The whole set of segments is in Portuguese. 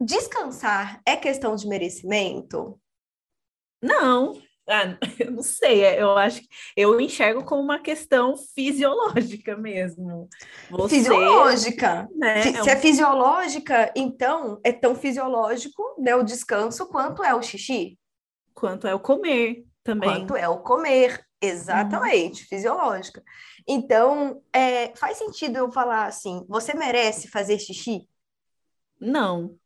descansar é questão de merecimento? Não, ah, eu não sei, é, eu acho que eu enxergo como uma questão fisiológica mesmo. Você, fisiológica. Né, se é, um... é fisiológica, então é tão fisiológico né, o descanso quanto é o xixi. Quanto é o comer também. Quanto é o comer, exatamente, uhum. fisiológica. Então, é, faz sentido eu falar assim: você merece fazer xixi? Não.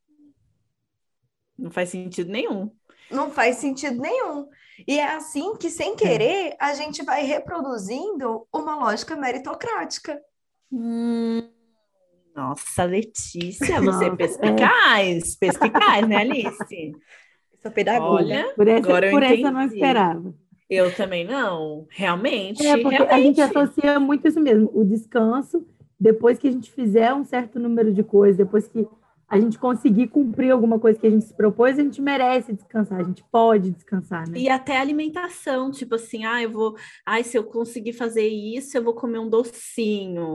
Não faz sentido nenhum. Não faz sentido nenhum. E é assim que, sem querer, a gente vai reproduzindo uma lógica meritocrática. Hum, nossa, Letícia, você é perspicaz, perspicaz, né, Alice? Sou pedagoga. Olha, por essa, agora eu por essa eu não esperava. Eu também não, realmente. É, porque realmente. a gente associa muito isso mesmo, o descanso, depois que a gente fizer um certo número de coisas, depois que a gente conseguir cumprir alguma coisa que a gente se propôs, a gente merece descansar, a gente pode descansar, né? E até alimentação, tipo assim, ah, eu vou, ai, se eu conseguir fazer isso, eu vou comer um docinho.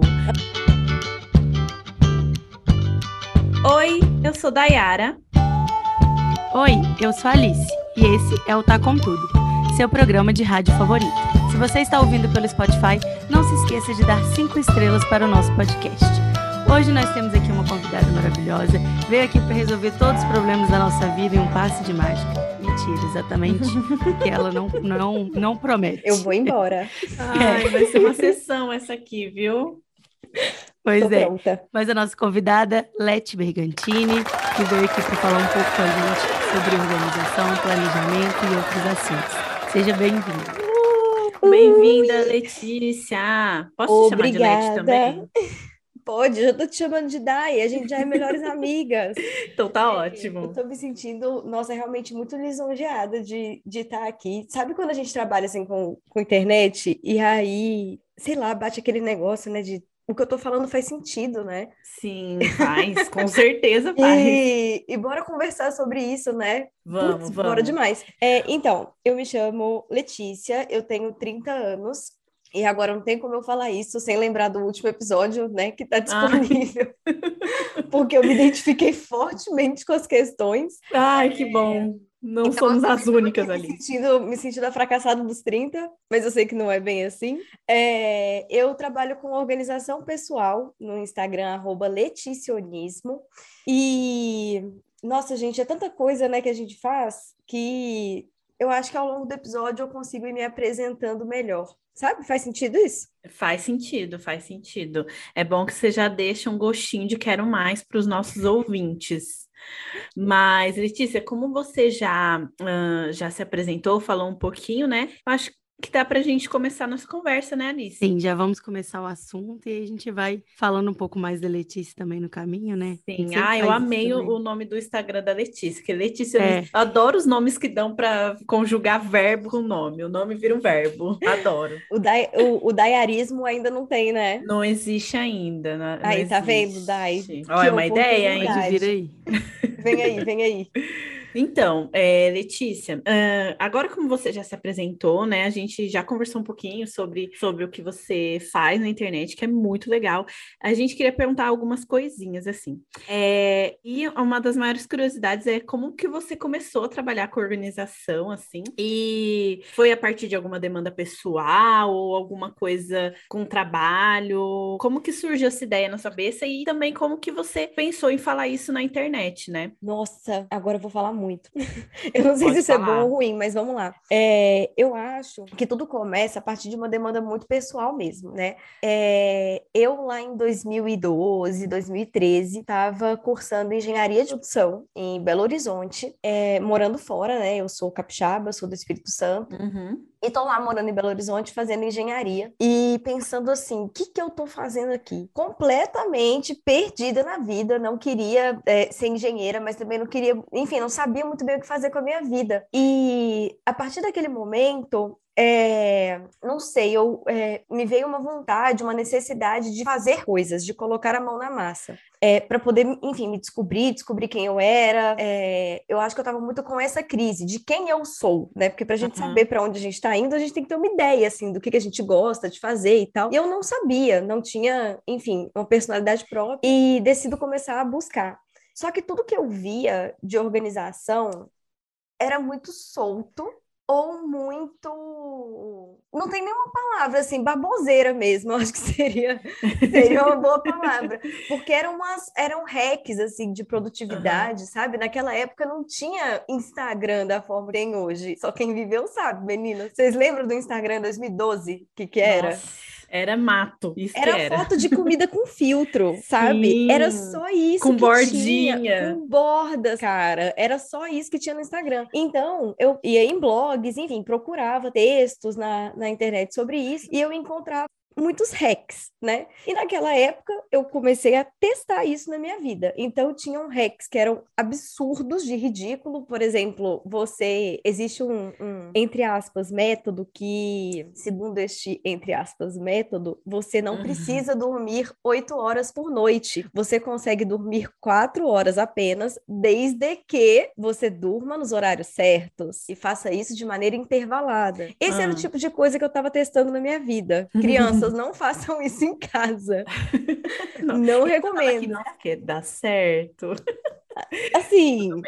Oi, eu sou Dayara. Oi, eu sou Alice e esse é o Tá Com Tudo, seu programa de rádio favorito. Se você está ouvindo pelo Spotify, não se esqueça de dar cinco estrelas para o nosso podcast. Hoje nós temos maravilhosa. Veio aqui para resolver todos os problemas da nossa vida em um passe de mágica. Mentira, exatamente. Porque ela não, não, não promete. Eu vou embora. Ai, vai ser uma sessão essa aqui, viu? Pois Tô é. Pronta. Mas a nossa convidada, Leti Bergantini, que veio aqui para falar um pouco com a gente sobre organização, planejamento e outros assuntos. Seja bem-vinda. Uh, Bem-vinda, Letícia. Posso Obrigada. te chamar de Leti também? Pode, eu já tô te chamando de Dai, a gente já é melhores amigas. Então tá ótimo. Eu tô me sentindo, nossa, realmente muito lisonjeada de, de estar aqui. Sabe quando a gente trabalha assim com, com internet e aí, sei lá, bate aquele negócio, né, de o que eu tô falando faz sentido, né? Sim, faz, com certeza faz. E, e bora conversar sobre isso, né? Vamos, Putz, vamos. Bora demais. É, então, eu me chamo Letícia, eu tenho 30 anos, e agora não tem como eu falar isso sem lembrar do último episódio, né, que está disponível. Ah. Porque eu me identifiquei fortemente com as questões. Ai, que bom. Não então, somos as únicas ali. Me sentindo, me sentindo a fracassada dos 30, mas eu sei que não é bem assim. É, eu trabalho com organização pessoal no Instagram, arroba Leticionismo. E, nossa, gente, é tanta coisa né, que a gente faz que eu acho que ao longo do episódio eu consigo ir me apresentando melhor. Sabe? Faz sentido isso? Faz sentido, faz sentido. É bom que você já deixe um gostinho de quero mais para os nossos ouvintes. Mas, Letícia, como você já, uh, já se apresentou, falou um pouquinho, né? Acho que dá para a gente começar nossa conversa, né, Alice? Sim, já vamos começar o assunto e a gente vai falando um pouco mais da Letícia também no caminho, né? Sim, ah, eu amei o, o, nome do Instagram da Letícia, que Letícia, é. eu adoro os nomes que dão para conjugar verbo com nome, o nome vira um verbo, adoro. o, dai, o, o daiarismo ainda não tem, né? Não existe ainda. Não, aí, não tá vendo, Dai? Olha, é uma ideia, hein? Vira aí. Vem aí, vem aí. Então, é, Letícia, uh, agora como você já se apresentou, né? A gente já conversou um pouquinho sobre, sobre o que você faz na internet, que é muito legal. A gente queria perguntar algumas coisinhas, assim. É, e uma das maiores curiosidades é como que você começou a trabalhar com organização, assim? E foi a partir de alguma demanda pessoal ou alguma coisa com trabalho? Como que surgiu essa ideia na sua cabeça? E também como que você pensou em falar isso na internet, né? Nossa, agora eu vou falar muito muito. eu não sei Pode se isso falar. é bom ou ruim, mas vamos lá. É, eu acho que tudo começa a partir de uma demanda muito pessoal mesmo, né? É, eu lá em 2012, 2013, estava cursando engenharia de produção em Belo Horizonte, é, morando fora, né? Eu sou capixaba, sou do Espírito Santo. Uhum. E tô lá morando em Belo Horizonte fazendo engenharia e pensando assim, o que que eu tô fazendo aqui? Completamente perdida na vida, não queria é, ser engenheira, mas também não queria, enfim, não sabia muito bem o que fazer com a minha vida. E a partir daquele momento, é, não sei, eu, é, me veio uma vontade, uma necessidade de fazer coisas, de colocar a mão na massa, é, para poder, enfim, me descobrir, descobrir quem eu era. É, eu acho que eu estava muito com essa crise de quem eu sou, né? Porque para a gente uhum. saber para onde a gente está indo, a gente tem que ter uma ideia, assim, do que, que a gente gosta de fazer e tal. E eu não sabia, não tinha, enfim, uma personalidade própria e decido começar a buscar. Só que tudo que eu via de organização era muito solto ou muito. Não tem nenhuma palavra assim, baboseira mesmo, eu acho que seria, seria uma boa palavra. Porque eram umas, eram hacks assim de produtividade, uhum. sabe? Naquela época não tinha Instagram da forma que tem hoje. Só quem viveu sabe, menina. Vocês lembram do Instagram 2012? O que, que era? Nossa. Era mato. Isso era, era foto de comida com filtro, sabe? Sim, era só isso. Com bordinha. Tinha, com bordas, cara. Era só isso que tinha no Instagram. Então, eu ia em blogs, enfim, procurava textos na, na internet sobre isso e eu encontrava muitos hacks, né? E naquela época eu comecei a testar isso na minha vida. Então tinham hacks que eram absurdos de ridículo. Por exemplo, você existe um, um, entre aspas método que, segundo este entre aspas método, você não uhum. precisa dormir oito horas por noite. Você consegue dormir quatro horas apenas, desde que você durma nos horários certos e faça isso de maneira intervalada. Esse uhum. era o ah. tipo de coisa que eu estava testando na minha vida. Criança crianças não façam isso em casa. não, não recomendo. Não quer dar certo. Assim. Não,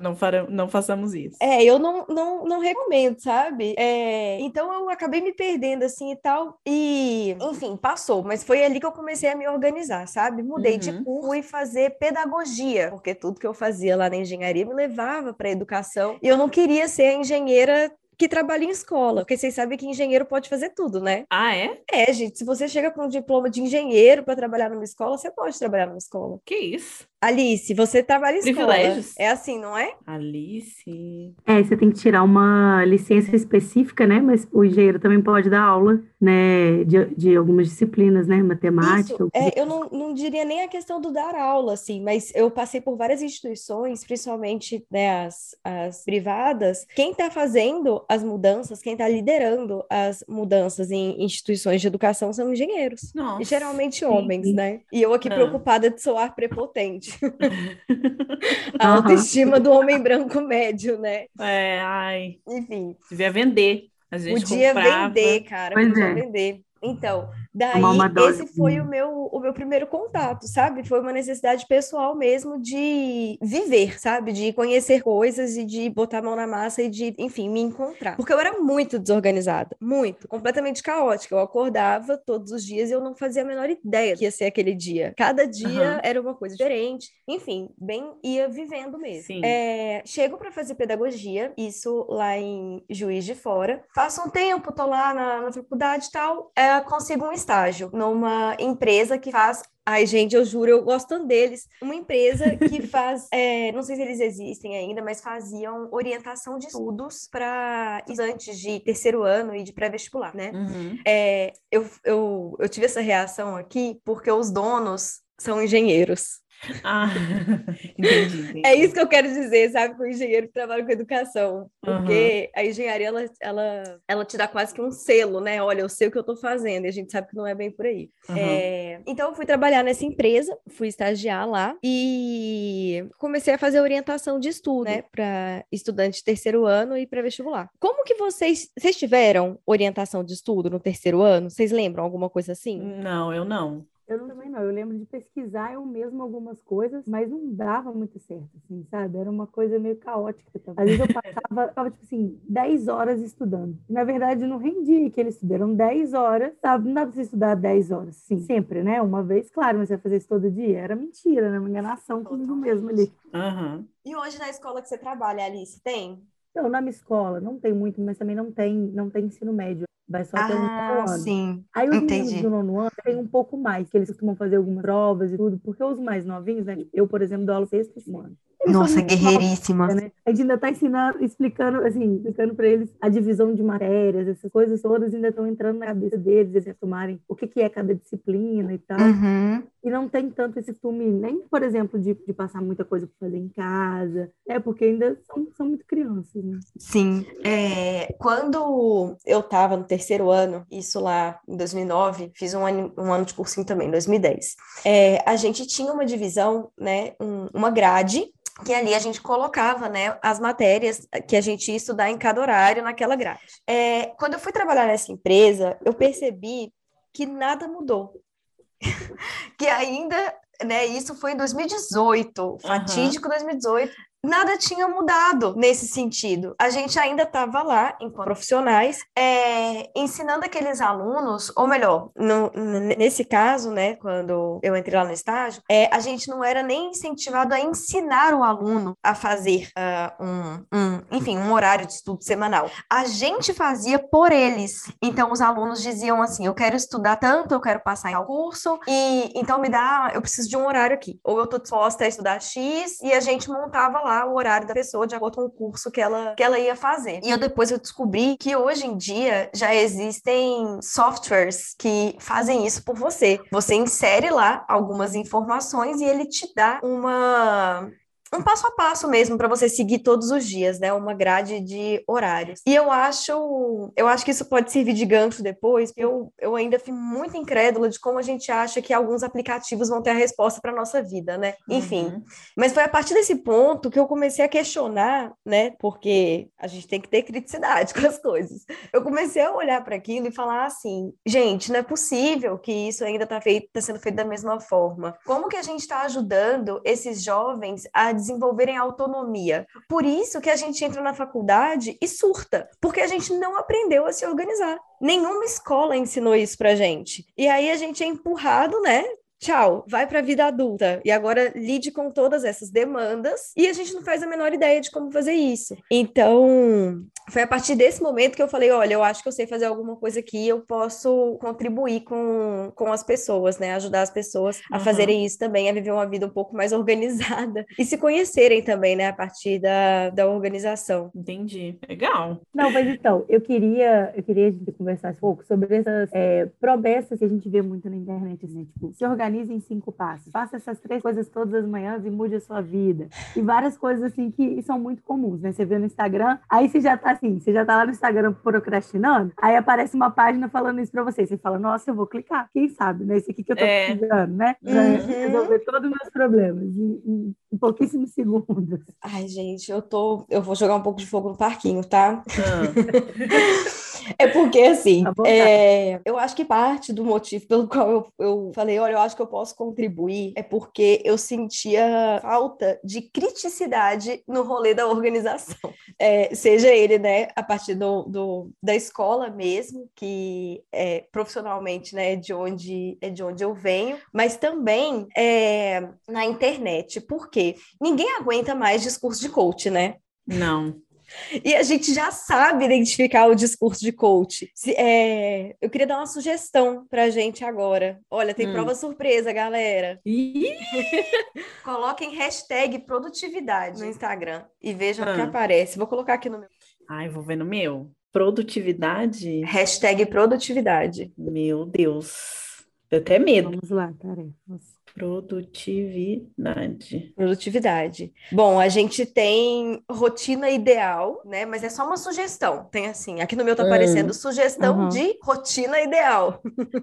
não, farão, não façamos isso. É, eu não, não, não recomendo, sabe? É, então eu acabei me perdendo assim e tal. E, enfim, passou. Mas foi ali que eu comecei a me organizar, sabe? Mudei uhum. de curso e fazer pedagogia, porque tudo que eu fazia lá na engenharia me levava para educação. E eu não queria ser a engenheira que trabalha em escola, porque vocês sabem que engenheiro pode fazer tudo, né? Ah, é? É, gente, se você chega com um diploma de engenheiro para trabalhar numa escola, você pode trabalhar numa escola. Que isso? Alice, você trabalha em escola. Privilégios. É assim, não é? Alice. É, você tem que tirar uma licença específica, né? Mas o engenheiro também pode dar aula, né? De, de algumas disciplinas, né? Matemática. Isso. É, eu não, não diria nem a questão do dar aula, assim, mas eu passei por várias instituições, principalmente né, as, as privadas. Quem está fazendo as mudanças, quem está liderando as mudanças em instituições de educação são engenheiros. Nossa. geralmente homens, Sim. né? E eu aqui ah. preocupada de soar prepotente. a autoestima do homem branco médio, né? É, ai. Enfim. Devia vender. A gente podia comprava. vender, cara. Pois podia é. vender. Então, daí esse foi o meu, o meu primeiro contato, sabe? Foi uma necessidade pessoal mesmo de viver, sabe? De conhecer coisas e de botar a mão na massa e de, enfim, me encontrar. Porque eu era muito desorganizada, muito, completamente caótica. Eu acordava todos os dias e eu não fazia a menor ideia que ia ser aquele dia. Cada dia uhum. era uma coisa diferente. Enfim, bem ia vivendo mesmo. É, chego para fazer pedagogia, isso lá em Juiz de Fora. Faço um tempo, tô lá na, na faculdade e tal. É, consigo um estágio numa empresa que faz Ai, gente, eu juro, eu gosto tanto deles. Uma empresa que faz, é, não sei se eles existem ainda, mas faziam orientação de estudos para estudantes de terceiro ano e de pré-vestibular, né? Uhum. É, eu, eu, eu tive essa reação aqui porque os donos são engenheiros. Ah, entendi, entendi, É isso que eu quero dizer, sabe, com o engenheiro que trabalha com educação. Porque uhum. a engenharia, ela, ela, ela te dá quase que um selo, né? Olha, eu sei o que eu tô fazendo, e a gente sabe que não é bem por aí. Uhum. É... Então, eu fui trabalhar nessa empresa, fui estagiar lá e comecei a fazer orientação de estudo, né, para estudante de terceiro ano e para vestibular. Como que vocês, vocês tiveram orientação de estudo no terceiro ano? Vocês lembram alguma coisa assim? Não, eu não. Eu também não. Eu lembro de pesquisar eu mesmo algumas coisas, mas não dava muito certo, assim, sabe? Era uma coisa meio caótica. Às vezes eu passava, ficava, tipo assim, 10 horas estudando. Na verdade, não rendia que eles estudaram 10 horas, sabe? Não dá pra você estudar 10 horas, sim. Sempre, né? Uma vez, claro, mas você vai fazer isso todo dia. Era mentira, né? Uma enganação comigo mesmo ali. Uhum. E hoje na escola que você trabalha, Alice, tem? Então, na minha escola, não tem muito, mas também não tem, não tem ensino médio. Vai só até o ah, nono ano. sim. Aí os Entendi. meninos do nono ano tem um pouco mais, que eles costumam fazer algumas provas e tudo, porque os mais novinhos, né? Eu, por exemplo, dou aula sexto ano. Nossa, guerreiríssima. né? A gente ainda está ensinando, explicando, assim, explicando para eles a divisão de matérias, essas coisas todas ainda estão entrando na cabeça deles, eles retomarem o que, que é cada disciplina e tal. Uhum. E não tem tanto esse costume, nem, por exemplo, de, de passar muita coisa para fazer em casa, é porque ainda são, são muito crianças, né? Sim. É, quando eu estava no terceiro ano, isso lá em 2009, fiz um ano, um ano de cursinho também, em 2010, é, a gente tinha uma divisão, né, um, uma grade que ali a gente colocava, né, as matérias que a gente ia estudar em cada horário naquela grade. É, quando eu fui trabalhar nessa empresa, eu percebi que nada mudou. que ainda né? Isso foi em 2018, fatídico 2018 nada tinha mudado nesse sentido. A gente ainda estava lá, enquanto profissionais, é, ensinando aqueles alunos, ou melhor, no, nesse caso, né, quando eu entrei lá no estágio, é, a gente não era nem incentivado a ensinar o aluno a fazer uh, um, um, enfim, um horário de estudo semanal. A gente fazia por eles. Então, os alunos diziam assim: eu quero estudar tanto, eu quero passar em curso, e então me dá, eu preciso de um horário aqui. Ou eu estou disposta a estudar X, e a gente montava lá o horário da pessoa de acordo com o curso que ela, que ela ia fazer. E eu depois eu descobri que hoje em dia já existem softwares que fazem isso por você. Você insere lá algumas informações e ele te dá uma um passo a passo mesmo para você seguir todos os dias, né? Uma grade de horários. E eu acho, eu acho que isso pode servir de gancho depois, porque eu, eu ainda fico muito incrédula de como a gente acha que alguns aplicativos vão ter a resposta para nossa vida, né? Enfim. Uhum. Mas foi a partir desse ponto que eu comecei a questionar, né? Porque a gente tem que ter criticidade com as coisas. Eu comecei a olhar para aquilo e falar assim, gente, não é possível que isso ainda está tá sendo feito da mesma forma. Como que a gente está ajudando esses jovens a desenvolverem autonomia. Por isso que a gente entra na faculdade e surta, porque a gente não aprendeu a se organizar. Nenhuma escola ensinou isso pra gente. E aí a gente é empurrado, né, tchau, vai para a vida adulta e agora lide com todas essas demandas e a gente não faz a menor ideia de como fazer isso. Então, foi a partir desse momento que eu falei, olha, eu acho que eu sei fazer alguma coisa aqui, eu posso contribuir com, com as pessoas, né, ajudar as pessoas a uhum. fazerem isso também, a viver uma vida um pouco mais organizada e se conhecerem também, né, a partir da, da organização. Entendi, legal. Não, mas então, eu queria, eu queria conversar um pouco sobre essas é, promessas que a gente vê muito na internet, assim, tipo, se organiza organize em cinco passos. Faça essas três coisas todas as manhãs e mude a sua vida. E várias coisas assim que são muito comuns, né? Você vê no Instagram, aí você já tá assim, você já tá lá no Instagram procrastinando, aí aparece uma página falando isso pra você. Você fala, nossa, eu vou clicar. Quem sabe, né? Esse aqui que eu tô é. precisando, né? Pra uhum. resolver todos os meus problemas em, em, em, pouquíssimos segundos. Ai, gente, eu tô. Eu vou jogar um pouco de fogo no parquinho, tá? Ah. É porque, assim, é, eu acho que parte do motivo pelo qual eu, eu falei, olha, eu acho que eu posso contribuir, é porque eu sentia falta de criticidade no rolê da organização. É, seja ele, né, a partir do, do, da escola mesmo, que é profissionalmente, né, de onde, é de onde eu venho, mas também é, na internet. Por quê? Ninguém aguenta mais discurso de coach, né? Não. E a gente já sabe identificar o discurso de coach. Se, é, eu queria dar uma sugestão para a gente agora. Olha, tem hum. prova surpresa, galera. Coloquem hashtag produtividade no Instagram e vejam o que ah. aparece. Vou colocar aqui no meu. Ai, vou ver no meu. Produtividade? Hashtag produtividade. Meu Deus. Eu até medo. Vamos lá, tarefas. Produtividade. Produtividade. Bom, a gente tem rotina ideal, né? Mas é só uma sugestão. Tem assim, aqui no meu tá aparecendo hum. sugestão uhum. de rotina ideal.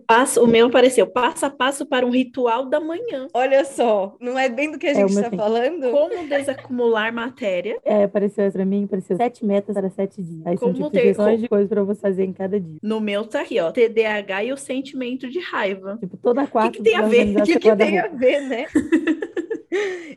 Passo, o meu apareceu passo a passo para um ritual da manhã. Olha só, não é bem do que a é gente está falando? Como desacumular matéria. É, apareceu para mim, apareceu sete metas para sete dias. Aí Como são tipo, ter de coisas para você fazer em cada dia. No meu tá aqui, ó, TDAH e o sentimento de raiva. Tipo, toda quarta. O que, que tem a ver? O que, que tem a ver, né?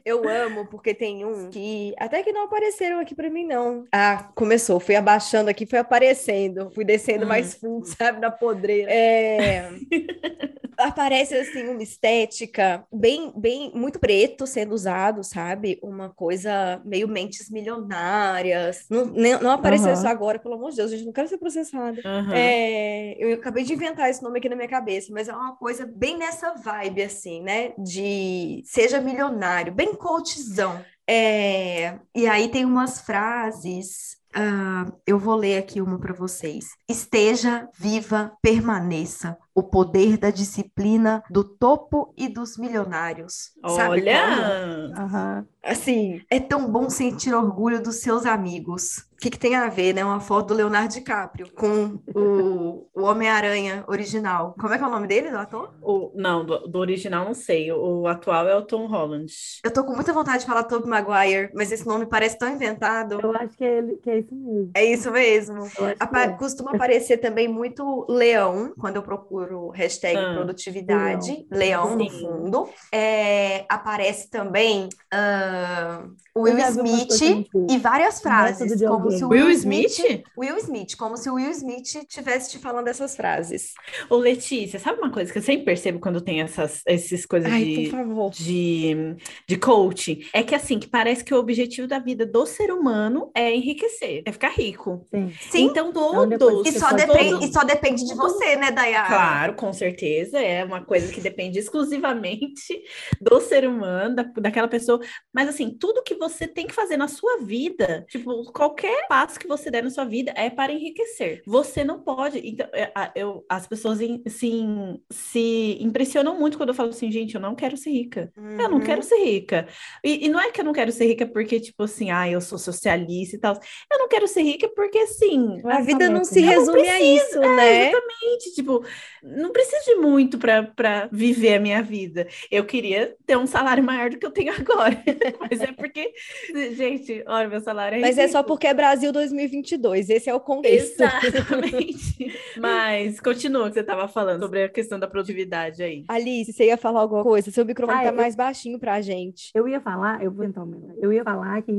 Eu amo, porque tem um que até que não apareceram aqui para mim, não. Ah, começou. Fui abaixando aqui, foi aparecendo. Fui descendo hum. mais fundo, sabe, na podreira. É aparece assim uma estética bem, bem muito preto sendo usado, sabe? Uma coisa meio mentes milionárias. Não, não apareceu uhum. isso agora, pelo amor de Deus, a gente não quer ser processada. Uhum. É, eu acabei de inventar esse nome aqui na minha cabeça, mas é uma coisa bem nessa vibe, assim, né? De seja milionário, bem coachzão. É, e aí tem umas frases Uh, eu vou ler aqui uma para vocês. Esteja viva, permaneça o poder da disciplina do topo e dos milionários. Olha! Uhum. Assim, é tão bom sentir orgulho dos seus amigos. O que, que tem a ver, né? Uma foto do Leonardo DiCaprio com o, o Homem-Aranha original. Como é que é o nome dele, do ator? O, não, do, do, original não sei. O, o, atual é o Tom Holland. Eu tô com muita vontade de falar Tobey Maguire, mas esse nome parece tão inventado. Eu acho que é, ele, que é isso mesmo. É isso mesmo. Apa é. Costuma aparecer também muito leão, quando eu procuro hashtag Ah, produtividade, leão, no Sim. fundo. É, aparece também Eu Will Smith tipo, e várias frases, como se o Will Smith? Will Smith, como se o Will Smith tivesse te falando essas frases. Ô, Letícia, sabe uma coisa que eu sempre percebo quando tem essas, essas coisas Ai, de, de, de coaching? É que assim, que parece que o objetivo da vida do ser humano é enriquecer, é ficar rico. Sim. Sim, Então, Então, todos. e só, depende, e só depende de você, né, Dayara? Claro, com certeza, é uma coisa que depende exclusivamente do ser humano, da, daquela pessoa. Mas assim, tudo que você tem que fazer na sua vida, tipo, qualquer passo que você der na sua vida é para enriquecer. Você não pode. Então, é, eu, as pessoas assim, se impressionam muito quando eu falo assim, gente, eu não quero ser rica. Eu não Uhum. quero ser rica. E, e não é que eu não quero ser rica porque, tipo assim, ah, eu sou socialista e tal. Eu não quero ser rica porque, assim, A vida não se Eu não resume a isso, né? Exatamente, tipo, não preciso de muito para viver a minha vida. Eu queria ter um salário maior do que eu tenho agora. Mas é porque, gente, olha, meu salário é Mas é só porque é Brasil 2022, esse é o contexto. Exatamente. Mas continua o que você estava falando sobre a questão da produtividade aí. Alice, você ia falar alguma coisa? Seu microfone Ah, tá eu- mais baixinho pra gente. Eu ia falar, eu vou tentar aumentar. Eu ia falar que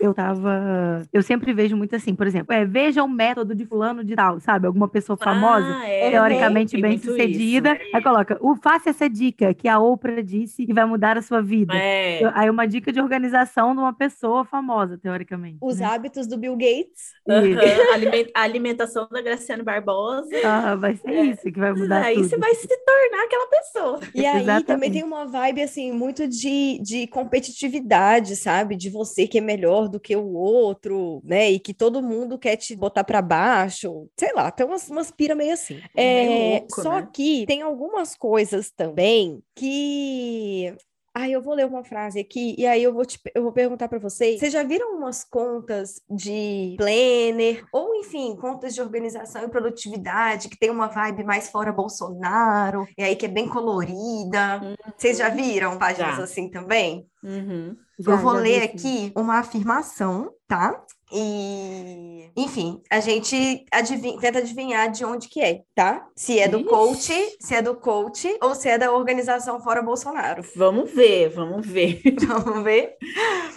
eu tava. Eu sempre vejo muito assim, por exemplo, é, veja o método de fulano de tal, sabe? Alguma pessoa famosa. Ah, é, Teoricamente tem bem muito sucedida, isso. aí coloca, o, faça essa dica que a Oprah disse e vai mudar a sua vida. É. Eu- Aí uma dica de organização de uma pessoa famosa, teoricamente. Os né? hábitos do Bill Gates. Aliment- A alimentação da Graciane Barbosa. Ah, vai ser isso que vai mudar Aí tudo. você vai se tornar aquela pessoa. E aí também Exatamente. tem uma vibe, assim, muito de, de competitividade, sabe? De você que é melhor do que o outro, né? E que todo mundo quer te botar pra baixo. Sei lá, tem umas, umas pira meio assim. É É, louco, só né? que tem algumas coisas também que. Ai, eu vou ler uma frase aqui e aí eu vou, te, eu vou perguntar pra vocês. Vocês já viram umas contas de planner ou, enfim, contas de organização e produtividade que tem uma vibe mais fora Bolsonaro e aí que é bem colorida? Vocês já viram páginas Já. assim também? Uhum. Já- eu vou ler aqui uma afirmação, tá? E, enfim, a gente adivinha- tenta adivinhar de onde que é, tá? Se é do Ixi. coach, se é do coach ou se é da organização Fora Bolsonaro. Vamos ver, vamos ver. Vamos ver?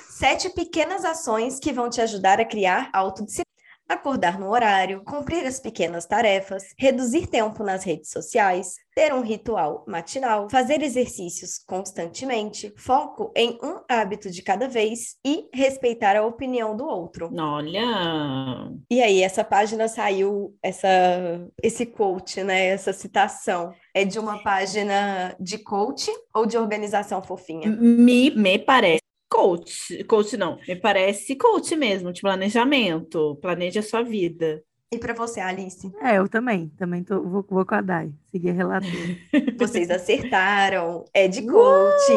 Sete pequenas ações que vão te ajudar a criar autodisciplina. Acordar no horário, cumprir as pequenas tarefas, reduzir tempo nas redes sociais, ter um ritual matinal, fazer exercícios constantemente, foco em um hábito de cada vez e respeitar a opinião do outro. Olha, E aí, essa página saiu, essa, esse quote, né? Essa citação. É de uma página de coach ou de organização fofinha? me, me parece coach. Coach não, me parece coach mesmo, de planejamento. Planeja a sua vida. E para você, Alice? É, eu também. Também tô, vou, vou com a Dai. Seguir a relatora. Vocês acertaram. É de coach.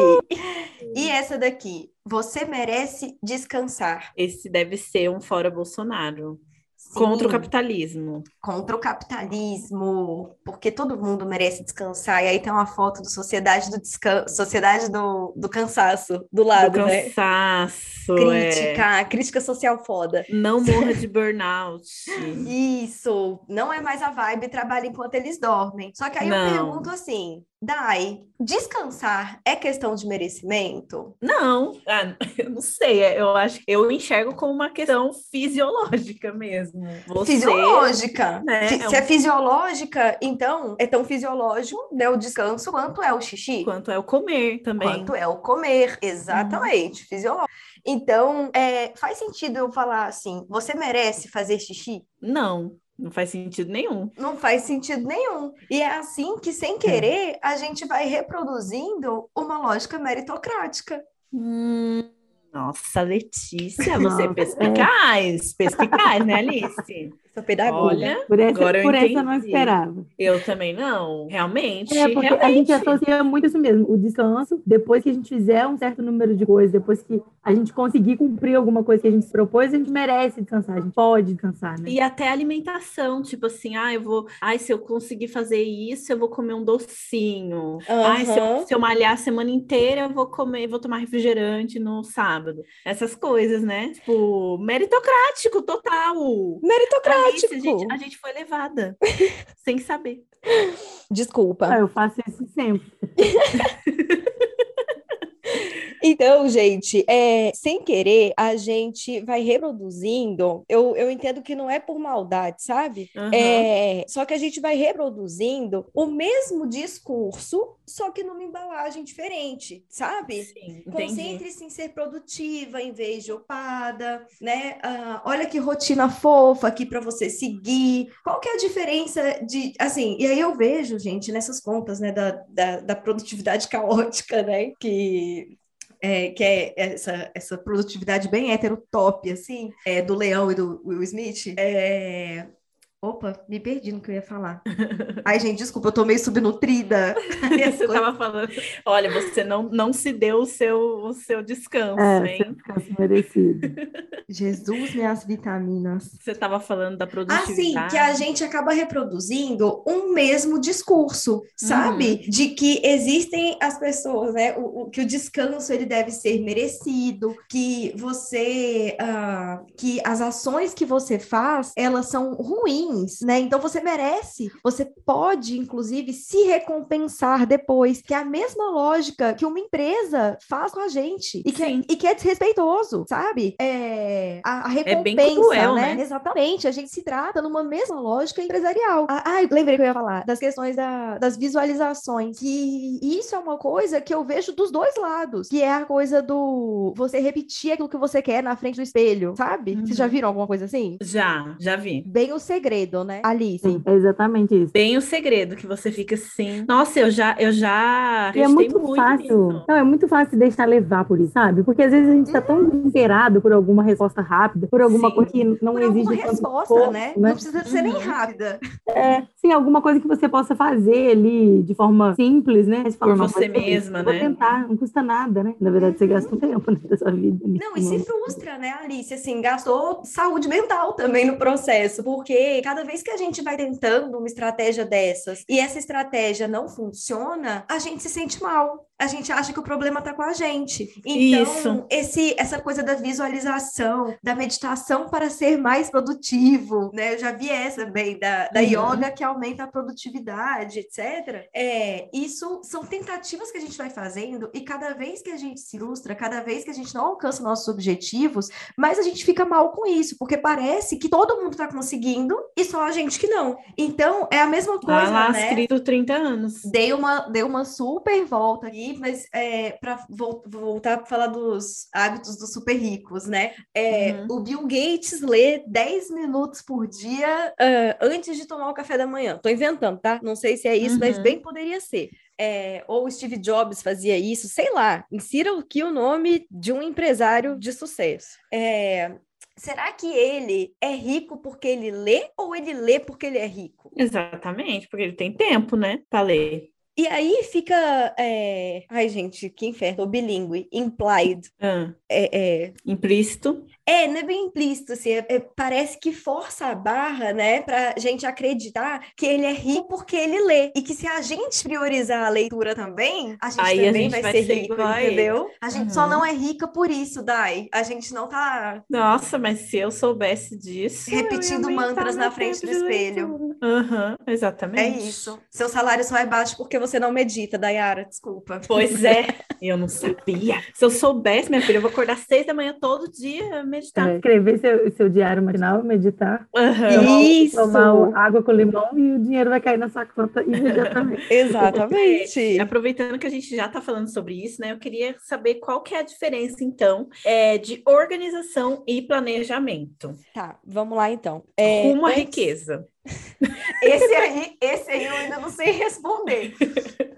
E essa daqui? Você merece descansar. Esse deve ser um fora Bolsonaro. Contra o Sim, capitalismo. contra o capitalismo, porque todo mundo merece descansar. E aí tem uma foto do Sociedade do Descanso, Sociedade do, do Cansaço do lado, do né? cansaço. é. Crítica, crítica social foda. Não morra de burnout. Isso, não é mais a vibe trabalha enquanto eles dormem. Só que aí eu Não. pergunto assim, Dai, descansar é questão de merecimento? Não, ah, eu não sei. é, Eu acho, eu enxergo como uma questão fisiológica mesmo. Você, Fisiológica. né, é Se um- é fisiológica, então é tão fisiológico, né, o descanso quanto é o xixi, quanto é o comer também. quanto é o comer, exatamente, Uhum. fisiológico. Então, é, faz sentido eu falar assim, você merece fazer xixi? Não, não faz sentido nenhum. Não faz sentido nenhum. E é assim que, sem querer, a gente vai reproduzindo uma lógica meritocrática. Hum, nossa, Letícia, você é perspicaz, perspicaz, né, Alice? Sou pedagoga. Olha, Por essa, Agora eu por essa eu não entendi. esperava. eu também não, realmente, É, porque a gente realmente. associa muito isso mesmo, o descanso, depois que a gente fizer um certo número de coisas, depois que a gente conseguir cumprir alguma coisa que a gente se propôs, a gente merece descansar, a gente pode descansar, né? E até alimentação, tipo assim, ah, eu vou, ai, se eu conseguir fazer isso, eu vou comer um docinho. Ai, se eu, se eu malhar a semana inteira, eu vou comer, vou tomar refrigerante no sábado. Sábado. Essas coisas, né? Tipo, meritocrático total. Meritocrático. Alice, a, gente, a gente foi levada, sem saber. Desculpa. Ah, eu faço isso sempre. Então, gente, é, sem querer, a gente vai reproduzindo. Eu, eu entendo que não é por maldade, sabe? Uhum. É, só que a gente vai reproduzindo o mesmo discurso, só que numa embalagem diferente, sabe? Concentre-se em ser produtiva em vez de opada, né? Ah, olha que rotina fofa aqui para você seguir. Qual que é a diferença de, assim, e aí eu vejo, gente, nessas contas, né, da, da, da produtividade caótica, né, que é, que é essa, essa produtividade bem heterotop, assim, é, do Leão e do Will Smith. É... Opa, me perdi no que eu ia falar. Ai, gente, desculpa, eu tô meio subnutrida. Você tava falando, olha, você não, não se deu o seu, o seu descanso, É, hein? seu descanso merecido. Jesus, minhas vitaminas. Você tava falando da Assim, produtividade. que a gente acaba reproduzindo um mesmo discurso, sabe? De que existem as pessoas, né? O, o- que o descanso ele deve ser merecido, que você, ah, que as ações que você faz, elas são ruins, né? Então você merece, você pode, inclusive, se recompensar depois, que é a mesma lógica que uma empresa faz com a gente e que, é, e que é desrespeitoso, sabe? É, a, a É bem recompensa, cruel, né? né? Exatamente, a gente se trata numa mesma lógica empresarial. Ah, lembrei que eu ia falar das questões da- das visualizações, que isso é uma coisa que eu vejo dos dois lados, que é a coisa do você repetir aquilo que você quer na frente do espelho, sabe? Vocês já Uhum. viram alguma coisa assim? Já, já vi. Bem o segredo, né? Alice. Sim, é exatamente isso. Bem o segredo que você fica assim. Nossa, eu já, eu já E é acreditei muito fácil. nisso. Não, é muito fácil deixar levar por isso, sabe? Porque às vezes a gente tá tão desesperado por alguma resposta rápida, por alguma Sim. coisa que não Por exige alguma tanto resposta, esforço, né? né? Não precisa ser nem Uhum. rápida. É, sim, alguma coisa que você possa fazer ali de forma simples, né? Você fala, Por "Não, você mesma, eu vou né?" tentar, não custa nada, né? Na verdade, você gasta um tempo né, da sua vida. Não, e se frustra, né, Alice? Assim, gastou saúde mental também no processo, porque cada vez que a gente vai tentando uma estratégia dessas e essa estratégia não funciona, a gente se sente mal. A gente acha que o problema tá com a gente. Então, Isso. esse, essa coisa da visualização, da meditação para ser mais produtivo, né? Eu já vi essa bem, da, da Uhum. yoga que aumenta a produtividade, etc. É, isso são tentativas que a gente vai fazendo e cada vez que a gente se ilustra, cada vez que a gente não alcança nossos objetivos, mais a gente fica mal com isso, porque parece que todo mundo está conseguindo e só a gente que não. Então, é a mesma Tá coisa, lá né? escrito 30 anos. Dei uma, dei uma super volta aqui, mas é, para voltar para falar dos hábitos dos super ricos, né? É, Uhum. O Bill Gates lê 10 minutos por dia ah, antes de tomar o café da manhã. Tô inventando, tá? Não sei se é isso, mas Uhum. bem poderia ser. É, ou Steve Jobs fazia isso, sei lá. Insira aqui o nome de um empresário de sucesso. É, será que ele é rico porque ele lê ou ele lê porque ele é rico? Exatamente, porque ele tem tempo, né, para ler. E aí fica. é, Ai, gente, que inferno. O bilíngue, implied. Ah, É, é... implícito. É, não é bem implícito, assim, é- é- parece que força a barra, né, pra gente acreditar que ele é rico porque ele lê. E que se a gente priorizar a leitura também, a gente Aí a também gente vai, vai ser ser rico, a entendeu? A gente só Uhum. não é rica por isso, Dai. A gente não tá. Nossa, mas se eu soubesse disso. Repetindo mantras na frente do espelho. Aham, É exatamente. isso. Seu salário só é baixo porque você não medita, Dayara. Desculpa. Pois é, eu não sabia. Se eu soubesse, minha filha, eu vou acordar seis da manhã todo dia meditar. É, escrever seu, seu diário matinal, meditar, Aham. Isso! tomar água com limão e o dinheiro vai cair na sua conta imediatamente. Exatamente. Aproveitando que a gente já está falando sobre isso, né? Eu queria saber qual que é a diferença, então, é, de organização e planejamento. Tá, vamos lá então. É, Rumo à antes- riqueza. Esse aí, esse aí eu ainda não sei responder.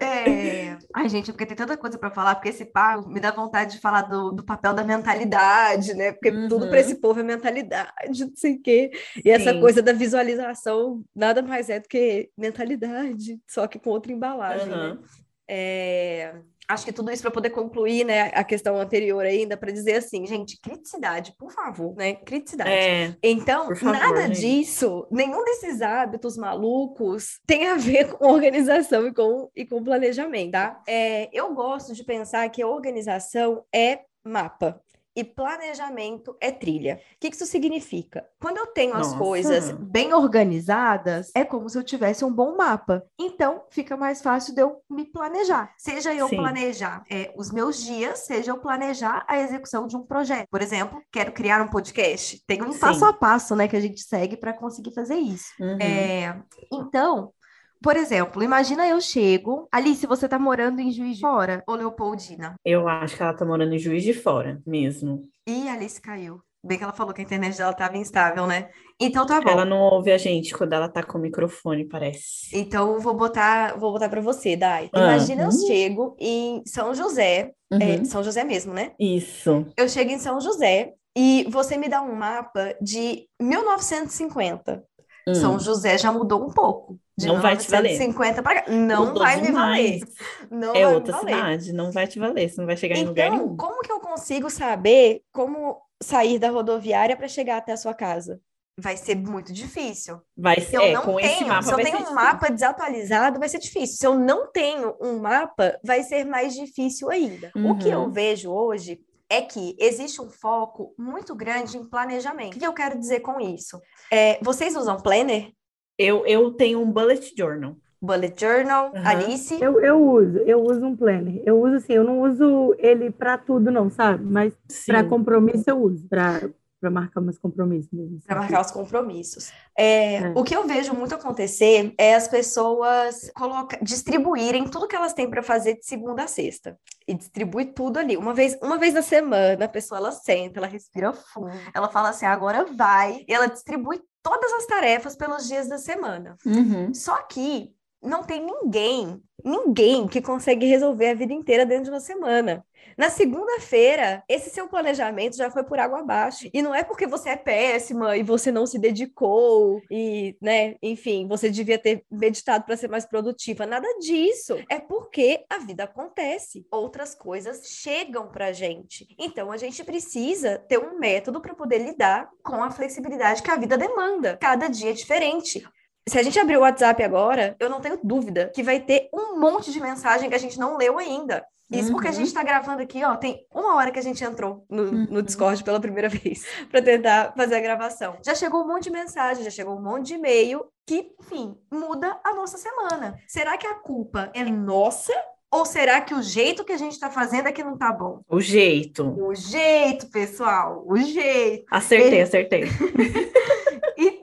É... Ai, gente, porque tem tanta coisa para falar, porque esse papo me dá vontade de falar do, do papel da mentalidade, né? Porque tudo Uhum. para esse povo é mentalidade, não sei o quê. E essa Sim. coisa da visualização nada mais é do que mentalidade, só que com outra embalagem, né? Aham. É, Acho que tudo isso para poder concluir, né, a questão anterior ainda, para dizer assim, gente, criticidade, por favor, né? Criticidade. É, Então, favor, nada gente. disso, nenhum desses hábitos malucos tem a ver com organização e com, e com planejamento, tá? É, eu gosto de pensar que a organização é mapa. E planejamento é trilha. O que isso significa? Quando eu tenho as Nossa. coisas bem organizadas, é como se eu tivesse um bom mapa. Então, fica mais fácil de eu me planejar. Seja eu Sim. planejar é, os meus dias, seja eu planejar a execução de um projeto. Por exemplo, quero criar um podcast. Tem um Sim. passo a passo, né, que a gente segue para conseguir fazer isso. Uhum. É, então, por exemplo, imagina eu chego. Alice, você tá morando em Juiz de Fora ou Leopoldina? Eu acho que ela tá morando em Juiz de Fora mesmo. Ih, a Alice caiu. Bem que ela falou que a internet dela tava instável, né? Então tá bom. Ela não ouve a gente quando ela tá com o microfone, parece. Então eu vou botar, vou botar para você, Dai. Ah. Imagina eu chego em São José, é, Uhum. São José mesmo, né? Isso. Eu chego em São José e você me dá um mapa de 1950. Hum. São José já mudou um pouco. De Não vai te valer. 1950 para cá. Não Mudou vai me valer. demais. Não É outra valer. cidade, não vai te valer, você não vai chegar em lugar Então, nenhum. como que eu consigo saber como sair da rodoviária para chegar até a sua casa? Vai ser muito difícil. Vai Se eu é, não com esse tenho, mapa se eu tenho ser um difícil. mapa desatualizado, vai ser difícil. Se eu não tenho um mapa, vai ser mais difícil ainda. O que eu Uhum. vejo hoje é que existe um foco muito grande em planejamento. O que eu quero dizer com isso? É, vocês usam planner, Eu, eu tenho um bullet journal. bullet journal, Aham. Alice? Eu, eu uso, eu uso um planner. Eu uso assim, eu não uso ele para tudo, não, sabe? Mas para compromisso eu uso, para para marcar meus compromissos mesmo. Para marcar os compromissos. É, É. O que eu vejo muito acontecer é as pessoas coloca, distribuírem tudo que elas têm para fazer de segunda a sexta. E distribui tudo ali. Uma vez, uma vez na semana, a pessoa ela senta, ela respira fundo, ela fala assim, agora vai. E ela distribui todas as tarefas pelos dias da semana. Uhum. Só que não tem ninguém, ninguém que consegue resolver a vida inteira dentro de uma semana. Na segunda-feira, esse seu planejamento já foi por água abaixo. E não é porque você é péssima e você não se dedicou e, né, enfim, você devia ter meditado para ser mais produtiva. Nada disso. É porque a vida acontece. Outras coisas chegam pra gente. Então a gente precisa ter um método para poder lidar com a flexibilidade que a vida demanda. Cada dia é diferente. Se a gente abrir o WhatsApp agora, eu não tenho dúvida que vai ter um monte de mensagem que a gente não leu ainda. Isso porque a Uhum. gente tá gravando aqui, ó, tem uma hora que a gente entrou no, no Uhum. Discord pela primeira vez para tentar fazer a gravação. Já chegou um monte de mensagem, já chegou um monte de e-mail que, enfim, muda a nossa semana. Será que a culpa é nossa ou será que o jeito que a gente tá fazendo é que não tá bom? O jeito. O jeito, pessoal, o jeito. Acertei, Ele- acertei.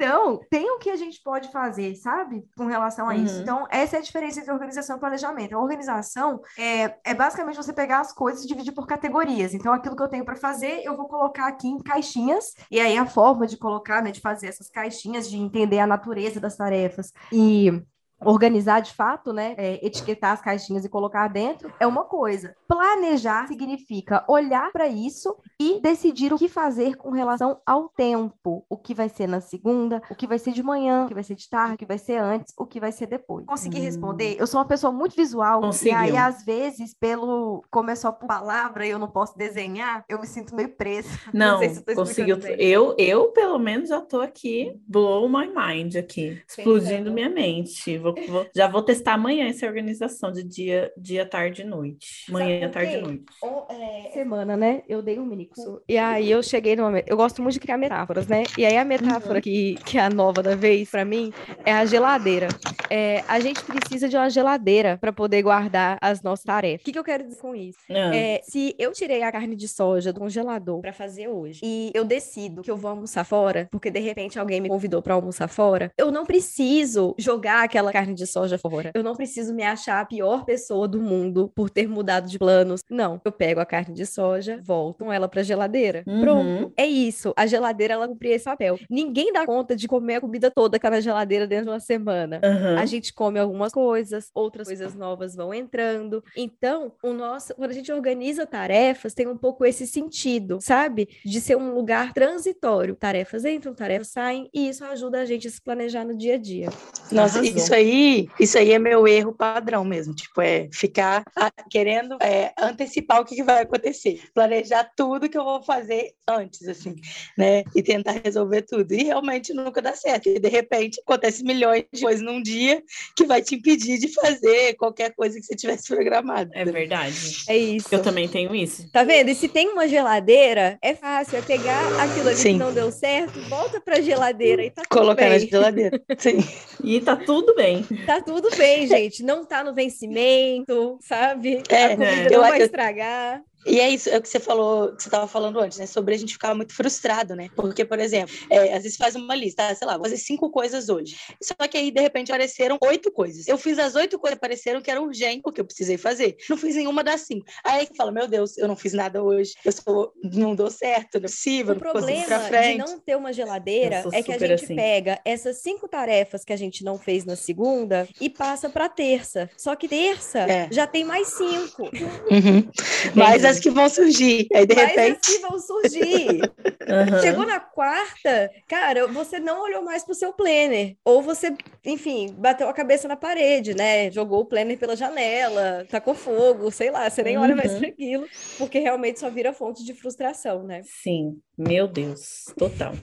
Então, tem o que a gente pode fazer, sabe? Com relação a isso. Uhum. Então, essa é a diferença entre organização e planejamento. A organização é, é basicamente você pegar as coisas e dividir por categorias. Então, aquilo que eu tenho para fazer, eu vou colocar aqui em caixinhas. E aí, a forma de colocar, né, de fazer essas caixinhas, de entender a natureza das tarefas e organizar de fato, né, é, etiquetar as caixinhas e colocar dentro é uma coisa. Planejar significa olhar para isso e decidir o que fazer com relação ao tempo. O que vai ser na segunda, o que vai ser de manhã, o que vai ser de tarde, o que vai ser antes, o que vai ser depois. Consegui Hum. responder? Eu sou uma pessoa muito visual e Conseguiu. aí às vezes pelo como é só por palavra e eu não posso desenhar, eu me sinto meio presa. Não, sei se eu tô conseguiu. bem. Eu, eu, pelo menos, já tô aqui, blow my mind aqui, explodindo minha mente. Vou- vou- já vou testar amanhã essa organização de dia, dia, tarde e noite. Manhã, tarde e noite. Ou, é, Semana, né? Eu dei um mini curso. E aí eu cheguei numa. Eu gosto muito de criar metáforas, né? E aí a metáfora que, que é a nova da vez, pra mim, é a geladeira. É, a gente precisa de uma geladeira para poder guardar as nossas tarefas. O que, que eu quero dizer com isso? Ah, É, se eu tirei a carne de soja do congelador para fazer hoje e eu decido que eu vou almoçar fora, porque de repente alguém me convidou para almoçar fora, eu não preciso jogar aquela carne de soja fora. Eu não preciso me achar a pior pessoa do mundo por ter mudado de planos. Não, eu pego a carne de soja, volto com ela para geladeira. Uhum. Pronto. É isso. A geladeira ela cumpria esse papel. Ninguém dá conta de comer a comida toda que tá na geladeira dentro de uma semana. aham. A gente come algumas coisas, outras coisas novas vão entrando. Então, o nosso, quando a gente organiza tarefas, tem um pouco esse sentido, sabe? De ser um lugar transitório. Tarefas entram, tarefas saem, e isso ajuda a gente a se planejar no dia a dia. Nossa, Arrasou. isso aí aí, isso aí é meu erro padrão mesmo. Tipo, é ficar ah, querendo é, antecipar o que, que vai acontecer. Planejar tudo que eu vou fazer antes, assim, né? E tentar resolver tudo. E realmente nunca dá certo. E de repente acontece milhões de coisas num dia que vai te impedir de fazer qualquer coisa que você tivesse programado. É verdade. É isso. Eu também tenho isso. Tá vendo? E se tem uma geladeira, é fácil. É pegar aquilo ali Sim. que não deu certo, volta pra geladeira e tá tudo Colocar bem. na geladeira. Sim. E tá tudo bem. Tá tudo bem, gente. Não tá no vencimento, sabe? É, a comida é. não eu, vai eu, estragar. E é isso, é o que você falou, que você estava falando antes, né? Sobre a gente ficar muito frustrado, né? Porque, por exemplo, é, às vezes faz uma lista, sei lá, vou fazer cinco coisas hoje. Só que aí, de repente, apareceram oito coisas. Eu fiz as oito coisas que apareceram que eram urgentes, porque eu precisei fazer. Não fiz nenhuma das cinco. Aí você fala, meu Deus, eu não fiz nada hoje, eu sou, não dou certo, não é possível, o não problema pra frente. de não ter uma geladeira é que a gente assim. pega essas cinco tarefas que a gente não fez na segunda e passa para terça. Só que terça É. já tem mais cinco. Uhum. Mas as que vão surgir. Aí, de Mas repente. assim vão surgir. Aham. Chegou na quarta, cara, você não olhou mais pro seu planner. Ou você, enfim, bateu a cabeça na parede, né? Jogou o planner pela janela, tacou fogo, sei lá, você nem olha mais Uhum. para aquilo, porque realmente só vira fonte de frustração, né? Sim, meu Deus, total.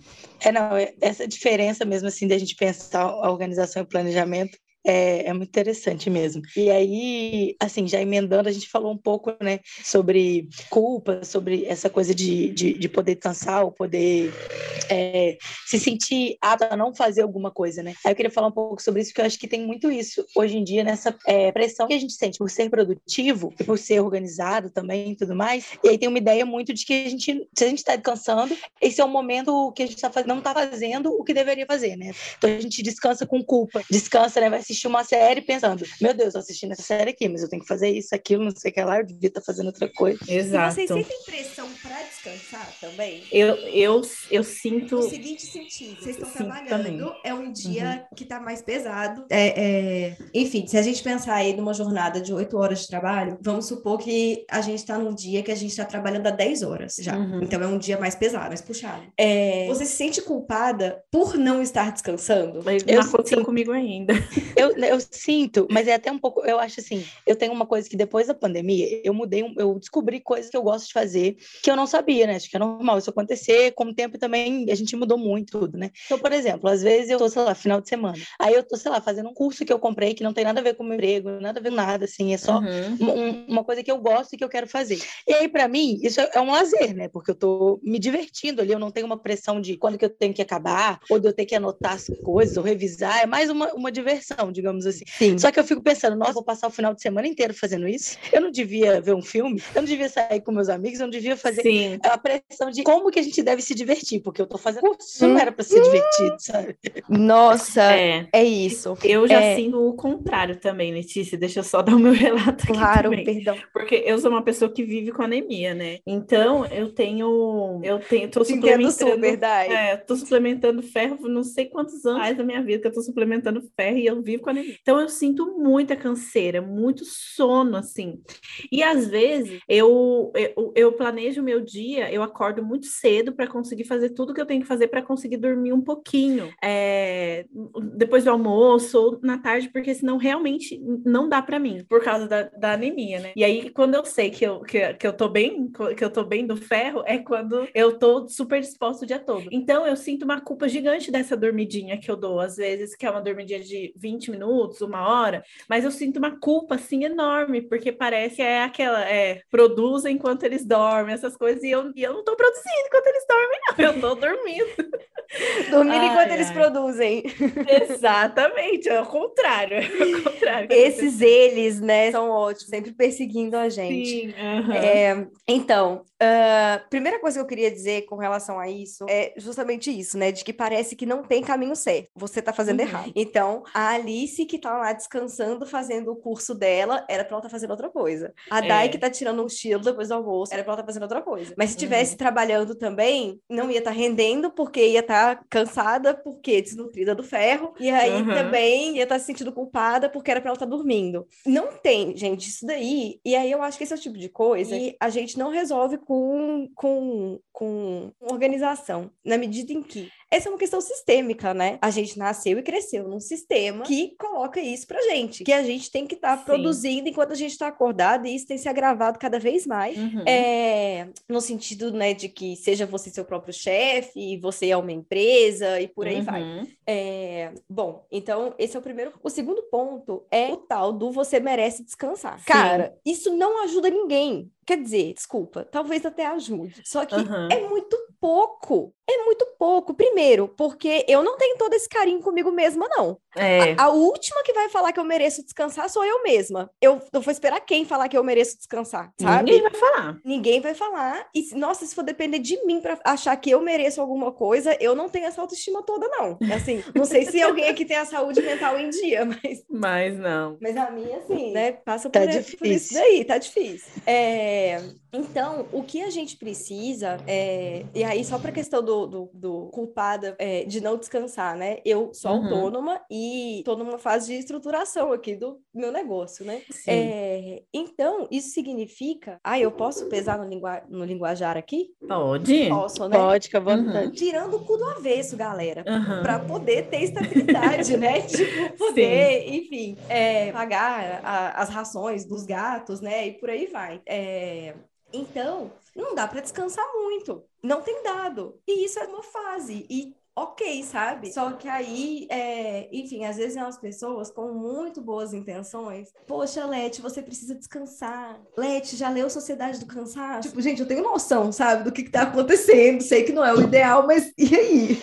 É, não, é- essa diferença mesmo, assim, da gente pensar a organização e o planejamento é, é muito interessante mesmo. E aí, assim, já emendando, a gente falou um pouco, né, sobre culpa, sobre essa coisa de, de, de poder descansar, ou poder é, se sentir apto a não fazer alguma coisa, né? Aí eu queria falar um pouco sobre isso, porque eu acho que tem muito isso hoje em dia, nessa é, pressão que a gente sente por ser produtivo e por ser organizado também e tudo mais. E aí tem uma ideia muito de que a gente, se a gente está descansando, esse é o momento que a gente tá não está fazendo o que deveria fazer, né? Então a gente descansa com culpa, descansa, né? Vai assistir uma série pensando, meu Deus, tô assistindo essa série aqui, mas eu tenho que fazer isso, aquilo, não sei o que lá, eu devia estar fazendo outra coisa. Exato. E vocês sentem pressão para descansar também? Eu, eu, eu sinto. No seguinte sentido, vocês estão trabalhando, também. é um dia que está mais pesado. É, é, Enfim, se a gente pensar aí numa jornada de oito horas de trabalho, vamos supor que a gente está num dia que a gente está trabalhando há 10 horas já. Uhum. Então é um dia mais pesado, mais puxado. É, Você se sente culpada por não estar descansando? Mas Eu não aconteceu comigo ainda. Eu, eu sinto, mas é até um pouco, eu acho assim, eu tenho uma coisa que depois da pandemia, eu mudei, eu descobri coisas que eu gosto de fazer que eu não sabia, né? Acho que é normal isso acontecer, com o tempo também a gente mudou muito tudo, né? Então, por exemplo, às vezes eu tô, sei lá, final de semana, aí eu tô, sei lá, fazendo um curso que eu comprei que não tem nada a ver com o meu emprego, nada a ver com nada, assim, é só Uhum. uma- um- uma coisa que eu gosto e que eu quero fazer. E aí, para mim, isso é é um lazer, né? Porque eu tô me divertindo ali, eu não tenho uma pressão de quando que eu tenho que acabar, ou de eu ter que anotar as coisas, ou revisar, é mais uma, uma diversão, digamos assim. Sim. Só que eu fico pensando, nossa, vou passar o final de semana inteiro fazendo isso? Eu não devia ver um filme, eu não devia sair com meus amigos, eu não devia fazer Sim. a pressão de como que a gente deve se divertir, porque eu tô fazendo curso, não era para ser divertido, sabe? Nossa, É. é isso. Eu já É. sinto o contrário também, Letícia. Deixa eu só dar o meu relato aqui Claro, também. perdão. Porque eu sou uma pessoa que vive com anemia, né? Então, eu tenho... Eu tenho... Tô Te suplementando... super. É, tô suplementando ferro, não sei quantos anos faz da minha vida que eu tô suplementando ferro e eu vivo com anemia. Então eu sinto muita canseira, muito sono, assim. E às vezes eu, eu, eu planejo o meu dia, eu acordo muito cedo para conseguir fazer tudo que eu tenho que fazer para conseguir dormir um pouquinho. É, depois do almoço ou na tarde, porque senão realmente não dá para mim, por causa da, da anemia, né? E aí, quando eu sei que eu, que, que eu tô bem, que eu tô bem do ferro, é quando eu tô super disposta o dia todo. Então, eu sinto uma culpa gigante dessa dormidinha que eu dou, às vezes, que é uma dormidinha de 20 minutos, uma hora, mas eu sinto uma culpa, assim, enorme, porque parece que é aquela, é, produza enquanto eles dormem, essas coisas, e eu, e eu não tô produzindo enquanto eles dormem, não, eu tô dormindo. Dormir Ai, enquanto eles ai. produzem. Exatamente, é o contrário, é o contrário. Esses eles, né, são ótimos, sempre perseguindo a gente. Sim, aham. É, então, ah, primeira coisa que eu queria dizer com relação a isso é justamente isso, né? De que parece que não tem caminho certo. Você tá fazendo Uhum. errado. Então, a Alice que tá lá descansando, fazendo o curso dela, era pra ela estar fazendo outra coisa. A Dai É. que tá tirando um estilo depois do almoço, era pra ela estar fazendo outra coisa. Mas se Uhum. estivesse trabalhando também, não ia estar rendendo, porque ia estar estar cansada porque desnutrida do ferro, e aí uhum. também ia estar se sentindo culpada porque era para ela estar dormindo. Não tem, gente, isso daí. E aí eu acho que esse é o tipo de coisa que a gente não resolve com, com, com organização, na medida em que essa é uma questão sistêmica, né? A gente nasceu e cresceu num sistema que coloca isso pra gente, que a gente tem que estar tá produzindo enquanto a gente está acordado, e isso tem se agravado cada vez mais. Uhum. É, no sentido, né, de que seja você seu próprio chefe, você é uma empresa e por aí uhum. vai. É, bom, então esse é o primeiro. O segundo ponto é o tal do você merece descansar. Sim. Cara, isso não ajuda ninguém. Quer dizer, desculpa, talvez até ajude. Só que uhum. é muito pouco. É muito pouco. Primeiro, porque eu não tenho todo esse carinho comigo mesma, não. É. A, a, última que vai falar que eu mereço descansar sou eu mesma. Eu, eu vou esperar quem falar que eu mereço descansar, sabe? Ninguém vai falar. Ninguém vai falar. E, nossa, se for depender de mim para achar que eu mereço alguma coisa, eu não tenho essa autoestima toda, não. Assim, não sei se alguém aqui tem a saúde mental em dia, mas... Mas não. Mas a minha, assim, né? Passa tá por, difícil. por isso daí, tá difícil. É é, então, o que a gente precisa, é... e aí só para questão do, do, do culpada é, de não descansar, né? Eu sou uhum. autônoma e estou numa fase de estruturação aqui do meu negócio, né? É... Então, isso significa... Ah, eu posso pesar no, lingua... no linguajar aqui? Pode. Posso, né? Pode, fica à vontade. Uhum. Tirando o cu do avesso, galera, uhum. para poder ter estabilidade, né? Tipo, poder, Sim. enfim, é, pagar a, as rações dos gatos, né? E por aí vai. É... Então, não dá para descansar muito. Não tem dado. E isso é uma fase. E ok, sabe? Só que aí, é, enfim, às vezes é umas pessoas com muito boas intenções. Poxa, Lete, você precisa descansar. Lete, já leu Sociedade do Cansaço? Tipo, gente, eu tenho noção, sabe, do que, que tá acontecendo. Sei que não é o ideal, mas e aí?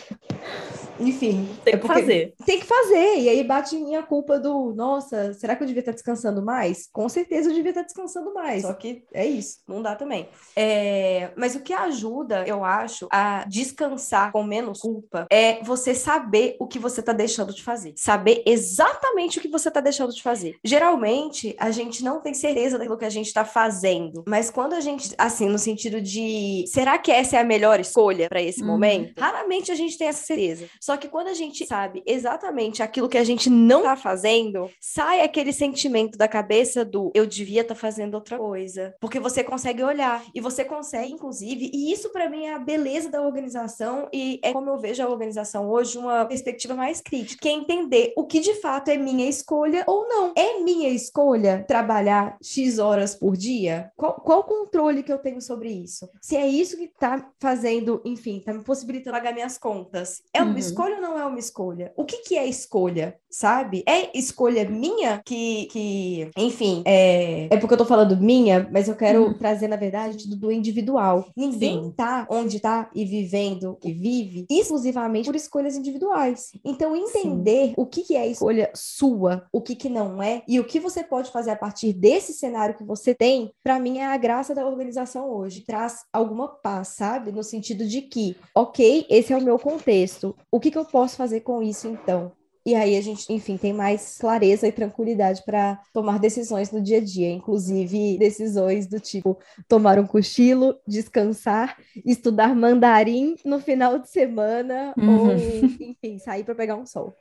Enfim. Tem é que fazer. Tem que fazer. E aí bate em a culpa do, nossa, será que eu devia estar descansando mais? Com certeza eu devia estar descansando mais. Só que é isso, não dá também. É... Mas o que ajuda, eu acho, a descansar com menos culpa é você saber o que você está deixando de fazer. Saber exatamente o que você está deixando de fazer. Geralmente, a gente não tem certeza daquilo que a gente está fazendo. Mas quando a gente, assim, no sentido de será que essa é a melhor escolha para esse uhum. momento? Raramente a gente tem essa certeza. Só que quando a gente sabe exatamente aquilo que a gente não tá fazendo, sai aquele sentimento da cabeça do eu devia estar tá fazendo outra coisa. Porque você consegue olhar e você consegue, inclusive, e isso para mim é a beleza da organização e é como eu vejo a organização hoje uma perspectiva mais crítica, que é entender o que de fato é minha escolha ou não. É minha escolha trabalhar X horas por dia? Qual, qual o controle que eu tenho sobre isso? Se é isso que tá fazendo, enfim, tá me possibilitando pagar minhas contas, é uma uhum. escolha escolha ou não é uma escolha? O que, que é escolha, sabe? É escolha minha que, que enfim, é, é porque eu tô falando minha, mas eu quero uhum. trazer, na verdade, do, do individual. Ninguém Sim. tá onde tá e vivendo e vive exclusivamente por escolhas individuais. Então, entender Sim. o que, que é escolha sua, o que, que não é, e o que você pode fazer a partir desse cenário que você tem, para mim é a graça da organização hoje. Traz alguma paz, sabe? No sentido de que, ok, esse é o meu contexto. O que que, que eu posso fazer com isso então? E aí a gente, enfim, tem mais clareza e tranquilidade para tomar decisões no dia a dia, inclusive decisões do tipo tomar um cochilo, descansar, estudar mandarim no final de semana uhum. ou, enfim, sair para pegar um sol.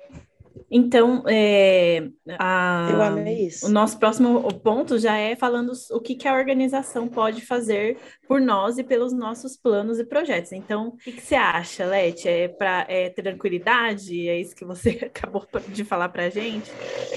Então, é, a, eu amei isso. O nosso próximo ponto já é falando o que, que a organização pode fazer por nós e pelos nossos planos e projetos. Então, o que, que você acha, Leti? É para é tranquilidade? É isso que você acabou de falar para a gente?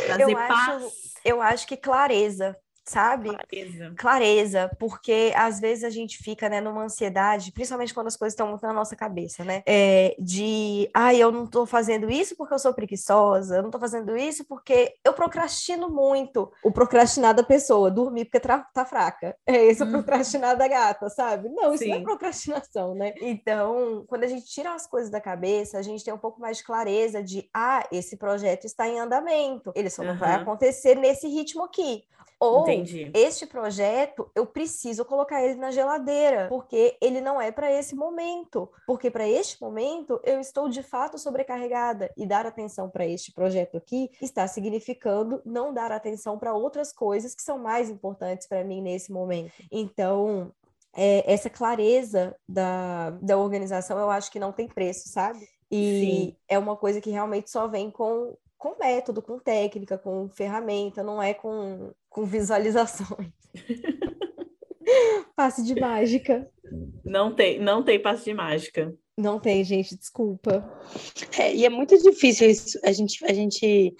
Trazer eu paz? Acho, eu acho que clareza sabe? Clareza. Clareza, porque às vezes a gente fica, né, numa ansiedade, principalmente quando as coisas estão muito na nossa cabeça, né? É, de, ai, ah, eu não tô fazendo isso porque eu sou preguiçosa, eu não tô fazendo isso porque eu procrastino muito. O procrastinar da pessoa, dormir porque tá fraca. É esse hum. o procrastinar da gata, sabe? Não, isso Sim. não é procrastinação, né? Então, quando a gente tira as coisas da cabeça, a gente tem um pouco mais de clareza de, ah, esse projeto está em andamento, ele só não vai acontecer nesse ritmo aqui. Ou Entendi. este projeto, eu preciso colocar ele na geladeira, porque ele não é para esse momento. Porque para este momento eu estou de fato sobrecarregada e dar atenção para este projeto aqui está significando não dar atenção para outras coisas que são mais importantes para mim nesse momento. Então, é, essa clareza da, da organização eu acho que não tem preço, sabe? E Sim. é uma coisa que realmente só vem com, com método, com técnica, com ferramenta, não é com, com visualizações. Passe de mágica. Não tem, não tem passe de mágica. Não tem, gente, desculpa. É, e é muito difícil isso, a gente, a gente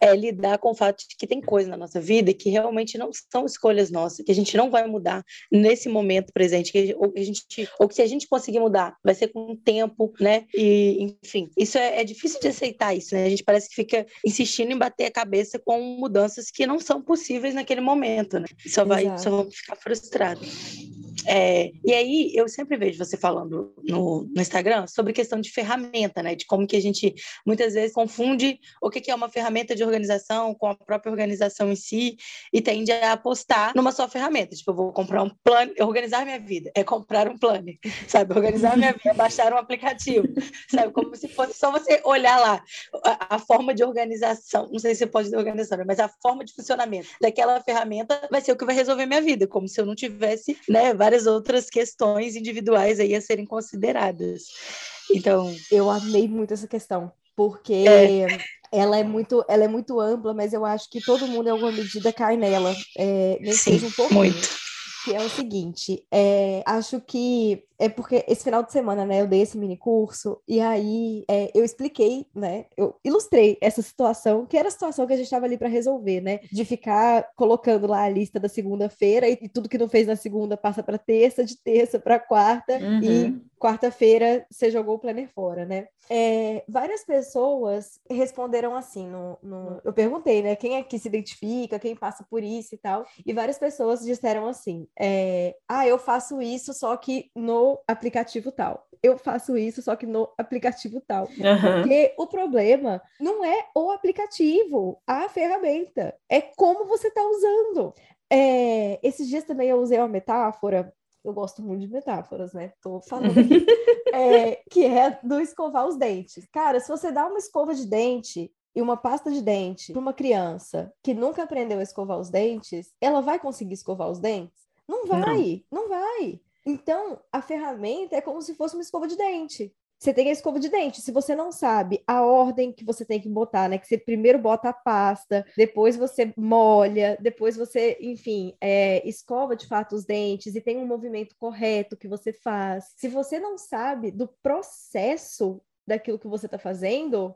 é, lidar com o fato de que tem coisas na nossa vida que realmente não são escolhas nossas, que a gente não vai mudar nesse momento presente, que, ou, que a gente, ou que se a gente conseguir mudar, vai ser com o tempo, né? E, enfim, isso é, é difícil de aceitar isso, né? A gente parece que fica insistindo em bater a cabeça com mudanças que não são possíveis naquele momento, né? Só vai, Exato. só vamos ficar frustrados. É, e aí, eu sempre vejo você falando no, no Instagram sobre questão de ferramenta, né? De como que a gente muitas vezes confunde o que que é uma ferramenta de organização com a própria organização em si e tende a apostar numa só ferramenta. Tipo, eu vou comprar um plano, organizar minha vida, é comprar um plano, sabe? Organizar minha vida, é baixar um aplicativo, sabe? Como se fosse só você olhar lá a, a forma de organização, não sei se você pode dizer organização, mas a forma de funcionamento daquela ferramenta vai ser o que vai resolver minha vida, como se eu não tivesse, né, várias outras questões individuais aí a serem consideradas. Então, Eu amei muito essa questão, porque É. ela é muito, ela é muito ampla, mas eu acho que todo mundo, em alguma medida, cai nela, é, nem Sim, seja um pouco. muito. Que é o seguinte, é, acho que é porque esse final de semana, né, eu dei esse mini curso e aí é, eu expliquei, né, eu ilustrei essa situação, que era a situação que a gente estava ali para resolver, né, de ficar colocando lá a lista da segunda-feira e, e tudo que não fez na segunda passa para terça, de terça para quarta Uhum. e quarta-feira você jogou o planner fora, né? É, várias pessoas responderam assim no, no- eu perguntei, né, quem é que se identifica, quem passa por isso e tal, e várias pessoas disseram assim, é, ah, eu faço isso só que no aplicativo tal. Eu faço isso só que no aplicativo tal. Aham. Porque o problema não é o aplicativo, a ferramenta, é como você está usando. É, esses dias também eu usei uma metáfora, eu gosto muito de metáforas, né? Tô falando aqui, é, que é do escovar os dentes. Cara, se você dá uma escova de dente e uma pasta de dente para uma criança que nunca aprendeu a escovar os dentes, ela vai conseguir escovar os dentes? Não vai, não vai. Então, a ferramenta é como se fosse uma escova de dente. Você tem a escova de dente. Se você não sabe a ordem que você tem que botar, né? Que você primeiro bota a pasta, depois você molha, depois você, enfim, é, escova de fato os dentes e tem um movimento correto que você faz. Se você não sabe do processo daquilo que você está fazendo,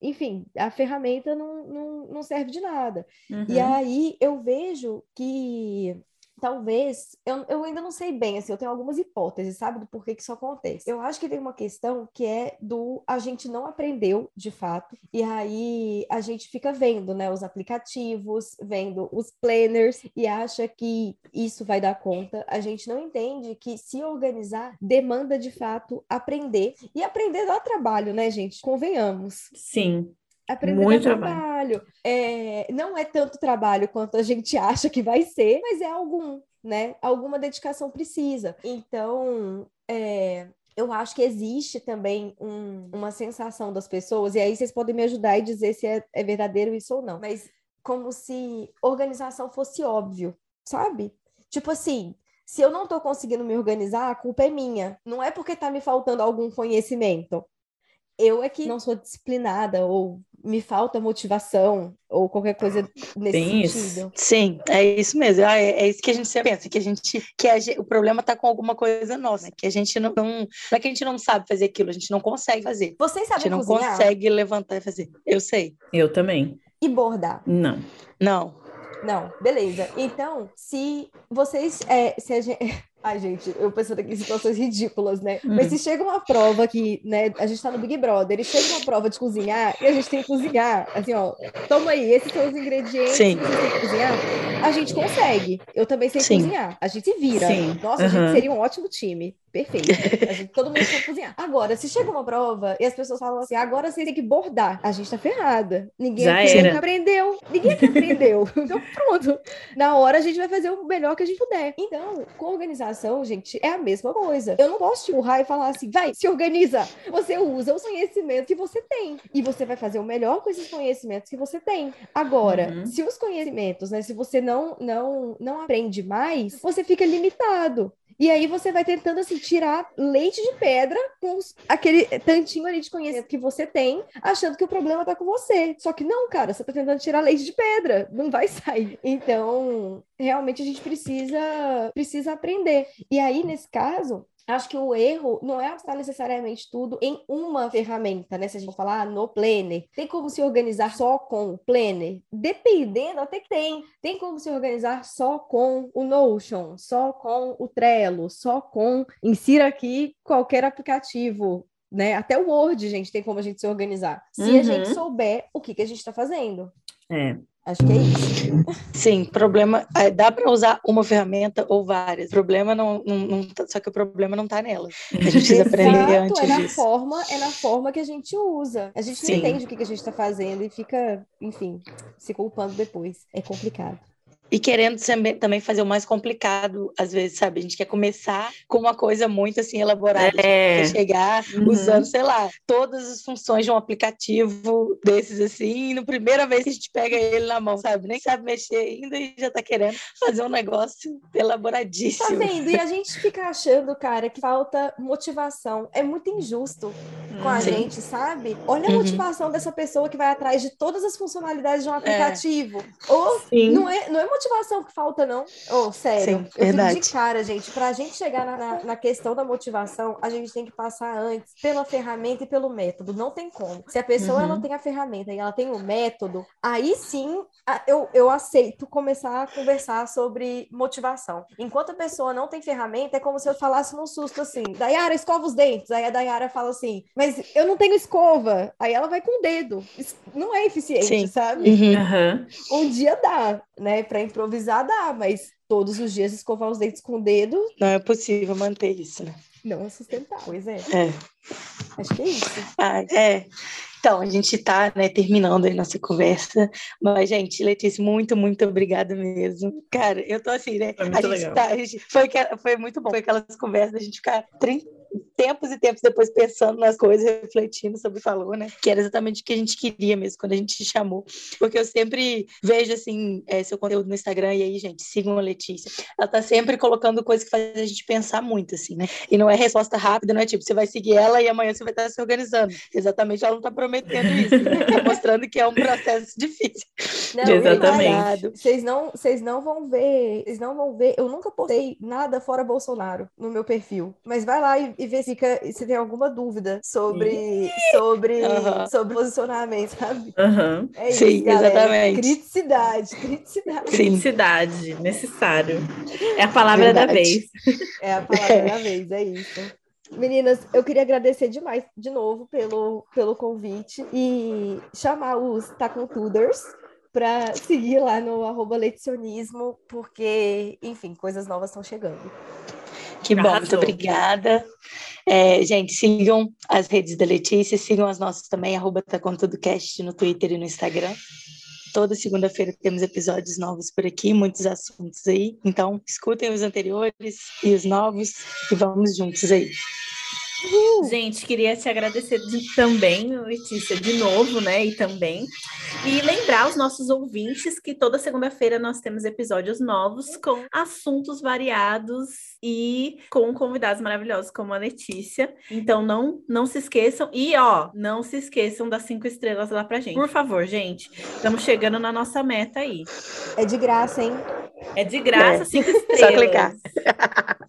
enfim, a ferramenta não, não, não serve de nada. E Uhum. aí eu vejo que talvez, eu, eu ainda não sei bem, assim, eu tenho algumas hipóteses, sabe, do porquê que isso acontece. Eu acho que tem uma questão que é do a gente não aprendeu de fato, e aí a gente fica vendo, né, os aplicativos, vendo os planners e acha que isso vai dar conta. A gente não entende que se organizar demanda de fato aprender, e aprender dá trabalho, né, gente? Convenhamos. Sim. Aprender Muito trabalho. É, não é tanto trabalho quanto a gente acha que vai ser, mas é algum, né? Alguma dedicação precisa. Então, é, eu acho que existe também um- uma sensação das pessoas, e aí vocês podem me ajudar e dizer se é, é verdadeiro isso ou não, mas como se organização fosse óbvio, sabe? Tipo assim, se eu não tô conseguindo me organizar, a culpa é minha. Não é porque tá me faltando algum conhecimento eu é que não sou disciplinada ou me falta motivação ou qualquer coisa nesse Tem isso. sentido. Sim, é isso mesmo. Ah, É, é isso que a gente sempre pensa, que a gente, que a gen- o problema está com alguma coisa nossa, né? que a gente não, não, não é que a gente não sabe fazer aquilo, a gente não consegue fazer. Vocês A gente sabem não cozinhar consegue levantar e fazer. Eu sei. Eu também. e bordar? Não. Não. Não, beleza. Então, se vocês. É, se a gente... Ai, gente, eu pensando aqui em situações ridículas, né? Hum. Mas se chega uma prova que, né, a gente tá no Big Brother, e chega uma prova de cozinhar, e a gente tem que cozinhar, assim, ó, toma aí, esses são os ingredientes Sim. que você tem que cozinhar, a gente consegue. Eu também sei Sim. cozinhar. A gente vira. Sim. Nossa, a gente seria um ótimo time. Perfeito. Gente- todo mundo sabe cozinhar. Agora, se chega uma prova e as pessoas falam assim, agora vocês têm que bordar, a gente tá ferrada. Ninguém Já aqui era. aprendeu. Ninguém aqui aprendeu. Então, pronto. Na hora a gente vai fazer o melhor que a gente puder. Então, com organização, gente, é a mesma coisa. Eu não posso te empurrar e falar assim, vai, se organiza. Você usa os conhecimentos que você tem. E você vai fazer o melhor com esses conhecimentos que você tem. Agora, Uhum. se os conhecimentos, né, se você não, não, não aprende mais, você fica limitado. E aí você vai tentando assim tirar leite de pedra com aquele tantinho ali de conhecimento que você tem, achando que o problema tá com você. Só que não, cara, você tá tentando tirar leite de pedra, não vai sair. Então, realmente a gente precisa precisa aprender. E aí nesse caso, Acho que o erro não é estar necessariamente tudo em uma ferramenta, né? Se a gente falar no Planner, tem como se organizar só com o Planner? Dependendo, até que tem. Tem como se organizar só com o Notion, só com o Trello, só com. Insira aqui qualquer aplicativo. Né? Até o Word, gente, tem como a gente se organizar. Se a Uhum. gente souber o que, que a gente está fazendo. É. Acho que é isso. Sim, problema. é, dá para usar uma ferramenta ou várias. O problema não, não, não tá- Só que o problema não tá nela. A gente precisa aprender Exato, antes é na disso. forma, é na forma que a gente usa. A gente não Sim. entende o que, que a gente está fazendo e fica, enfim, se culpando depois. É complicado. E querendo também fazer o mais complicado, às vezes, sabe? A gente quer começar com uma coisa muito assim elaborada. É. Quer chegar Uhum. usando, sei lá, todas as funções de um aplicativo desses assim, e no primeira vez que a gente pega ele na mão, sabe? Nem sabe mexer ainda e já tá querendo fazer um negócio Tá elaboradíssimo. vendo? E a gente fica achando, cara, que falta motivação. É muito injusto com a Uhum. gente, sabe? Olha a Uhum. motivação dessa pessoa que vai atrás de todas as funcionalidades de um aplicativo. Ou Sim. Não é, não é motivação que falta, não. Oh, sério. Sim, eu verdade. fico de cara, gente. Pra gente chegar na, na, na questão da motivação, a gente tem que passar antes pela ferramenta e pelo método. Não tem como. Se a pessoa Uhum. ela tem a ferramenta e ela tem o método, aí sim a- eu, eu aceito começar a conversar sobre motivação. Enquanto a pessoa não tem ferramenta, é como se eu falasse num susto assim: Dayara, escova os dentes. Aí a Dayara fala assim: Mas eu não tenho escova. Aí ela vai com o dedo. Isso não é eficiente, Sim. sabe? Uhum. Um dia dá, né? Para improvisar dá, mas todos os dias escovar os dentes com o dedo Não é possível manter isso, né? não é sustentável. Pois é, É. acho que é isso. Ah, é. Então, a gente está né, terminando aí nossa conversa. Mas, gente, Letícia, muito, muito obrigada mesmo. Cara, eu tô assim, né? Foi a muito gente legal. tá. a gente- foi, foi muito bom. Foi aquelas conversas da gente ficar 30 tempos e tempos depois pensando nas coisas, refletindo sobre o falou, né? Que era exatamente o que a gente queria mesmo quando a gente te chamou. Porque eu sempre vejo, assim, é, seu conteúdo no Instagram. E aí, gente, sigam a Letícia. Ela tá sempre colocando coisas que fazem a gente pensar muito, assim, né? E não é resposta rápida, não é tipo, você vai seguir ela e amanhã você vai estar se organizando. Exatamente, ela não está prometendo isso, né? Tá mostrando que é um processo difícil. Não, Exatamente. Vocês não, vocês não vão ver, vocês não vão ver. Eu nunca postei nada fora Bolsonaro no meu perfil, mas vai lá e, e vê se, fica- se tem alguma dúvida sobre sobre Aham. sobre posicionamento, sabe? Aham. É isso, Sim, galera. exatamente. Criticidade, criticidade. Sim. Criticidade, necessário. É a palavra da Verdade. vez. É a palavra da vez, é isso. Meninas, eu queria agradecer demais de novo pelo, pelo convite e chamar os Tacontuders para seguir lá no arroba leticionismo, porque, enfim, coisas novas estão chegando. Que bom, muito Arrasou. obrigada. É, gente, sigam as redes da Letícia, sigam as nossas também, arroba tá com tudo cast no Twitter e no Instagram. Toda segunda-feira temos episódios novos por aqui, muitos assuntos aí. Então, escutem os anteriores e os novos e vamos juntos aí. Gente, queria te agradecer de- também, Letícia, de novo, né? E também. E lembrar os nossos ouvintes que toda segunda-feira nós temos episódios novos com assuntos variados e com convidados maravilhosos como a Letícia. Então não, não se esqueçam. E ó, não se esqueçam das cinco estrelas lá pra gente. Por favor, gente. Estamos chegando na nossa meta aí. É de graça, hein? É de graça, É, cinco só estrelas. clicar.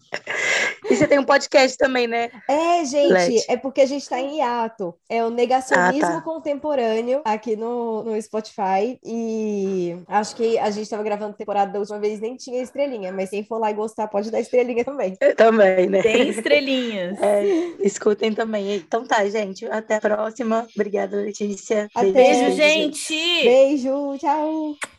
E você tem um podcast também, né? É, gente, Leti. é porque a gente está em hiato. É o negacionismo Ah, tá. contemporâneo aqui no, no Spotify. E acho que a gente estava gravando temporada da última vez, nem tinha estrelinha, mas quem for lá e gostar pode dar estrelinha também. Eu também, né? Tem estrelinhas. É, escutem também. Então tá, gente. Até a próxima. Obrigada, Letícia. Até. Beijo, gente! Beijo, tchau!